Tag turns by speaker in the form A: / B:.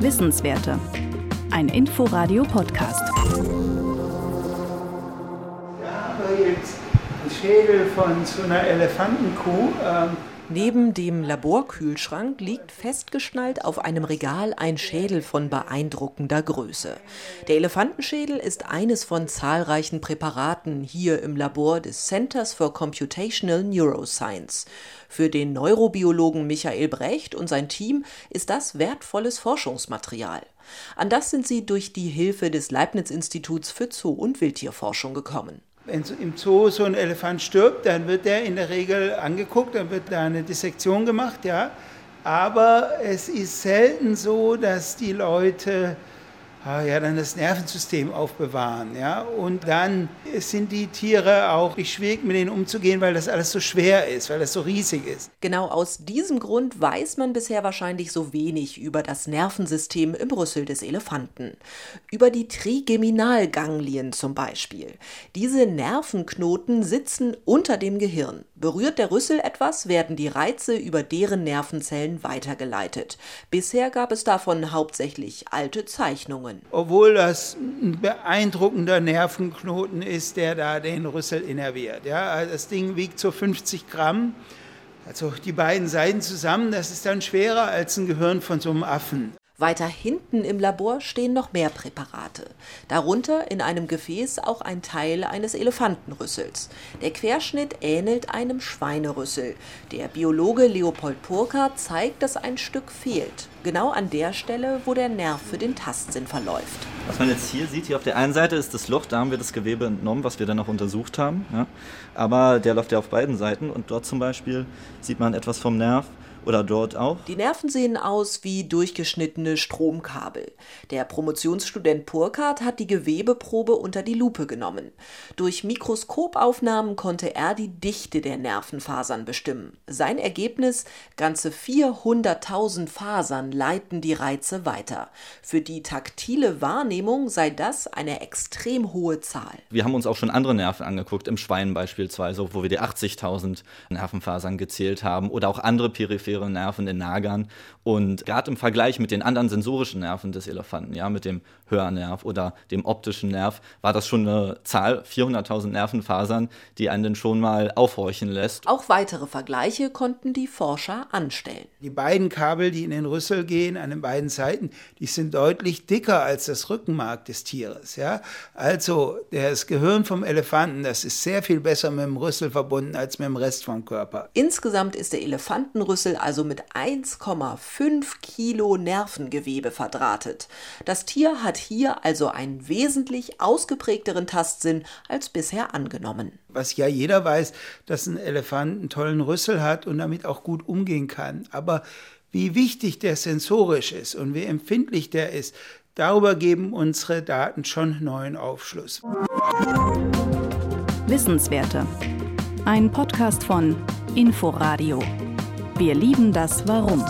A: Wissenswerte. Ein Inforadio-Podcast.
B: Ja, aber jetzt ein Schädel von so einer Elefantenkuh. Ähm
C: Neben dem Laborkühlschrank liegt festgeschnallt auf einem Regal ein Schädel von beeindruckender Größe. Der Elefantenschädel ist eines von zahlreichen Präparaten hier im Labor des Centers for Computational Neuroscience. Für den Neurobiologen Michael Brecht und sein Team ist das wertvolles Forschungsmaterial. An das sind sie durch die Hilfe des Leibniz-Instituts für Zoo- und Wildtierforschung gekommen.
B: Wenn im Zoo so ein Elefant stirbt, dann wird der in der Regel angeguckt, dann wird da eine Dissektion gemacht, ja. Aber es ist selten so, dass die Leute ja, dann das Nervensystem aufbewahren. Ja? Und dann sind die Tiere auch schwierig, mit denen umzugehen, weil das alles so schwer ist, weil das so riesig ist.
C: Genau aus diesem Grund weiß man bisher wahrscheinlich so wenig über das Nervensystem im Rüssel des Elefanten. Über die Trigeminalganglien zum Beispiel. Diese Nervenknoten sitzen unter dem Gehirn. Berührt der Rüssel etwas, werden die Reize über deren Nervenzellen weitergeleitet. Bisher gab es davon hauptsächlich alte Zeichnungen.
B: Obwohl das ein beeindruckender Nervenknoten ist, der da den Rüssel innerviert. Ja, also das Ding wiegt so 50 Gramm. Also die beiden Seiten zusammen, das ist dann schwerer als ein Gehirn von so einem Affen.
C: Weiter hinten im Labor stehen noch mehr Präparate. Darunter in einem Gefäß auch ein Teil eines Elefantenrüssels. Der Querschnitt ähnelt einem Schweinerüssel. Der Biologe Leopold Purka zeigt, dass ein Stück fehlt. Genau an der Stelle, wo der Nerv für den Tastsinn verläuft.
D: Was man jetzt hier sieht, hier auf der einen Seite ist das Loch, da haben wir das Gewebe entnommen, was wir dann noch untersucht haben. Ja. Aber der läuft ja auf beiden Seiten und dort zum Beispiel sieht man etwas vom Nerv oder dort auch?
C: Die Nerven sehen aus wie durchgeschnittene Stromkabel. Der Promotionsstudent Purkart hat die Gewebeprobe unter die Lupe genommen. Durch Mikroskopaufnahmen konnte er die Dichte der Nervenfasern bestimmen. Sein Ergebnis: ganze 400.000 Fasern leiten die Reize weiter. Für die taktile Wahrnehmung sei das eine extrem hohe Zahl.
D: Wir haben uns auch schon andere Nerven angeguckt, im Schwein beispielsweise, wo wir die 80.000 Nervenfasern gezählt haben oder auch andere periphere Nerven, den Nagern. Und gerade im Vergleich mit den anderen sensorischen Nerven des Elefanten, ja, mit dem Hörnerv oder dem optischen Nerv, war das schon eine Zahl, 400.000 Nervenfasern, die einen dann schon mal aufhorchen lässt.
C: Auch weitere Vergleiche konnten die Forscher anstellen.
B: Die beiden Kabel, die in den Rüssel gehen, an den beiden Seiten, die sind deutlich dicker als das Rückenmark des Tieres. Ja? Also das Gehirn vom Elefanten, das ist sehr viel besser mit dem Rüssel verbunden als mit dem Rest vom Körper.
C: Insgesamt ist der Elefantenrüssel also mit 1,5 Kilo Nervengewebe verdrahtet. Das Tier hat hier also einen wesentlich ausgeprägteren Tastsinn als bisher angenommen.
B: Was ja jeder weiß, dass ein Elefant einen tollen Rüssel hat und damit auch gut umgehen kann. Aber wie wichtig der sensorisch ist und wie empfindlich der ist, darüber geben unsere Daten schon neuen Aufschluss.
A: Wissenswerte. Ein Podcast von Inforadio. Wir lieben das Warum.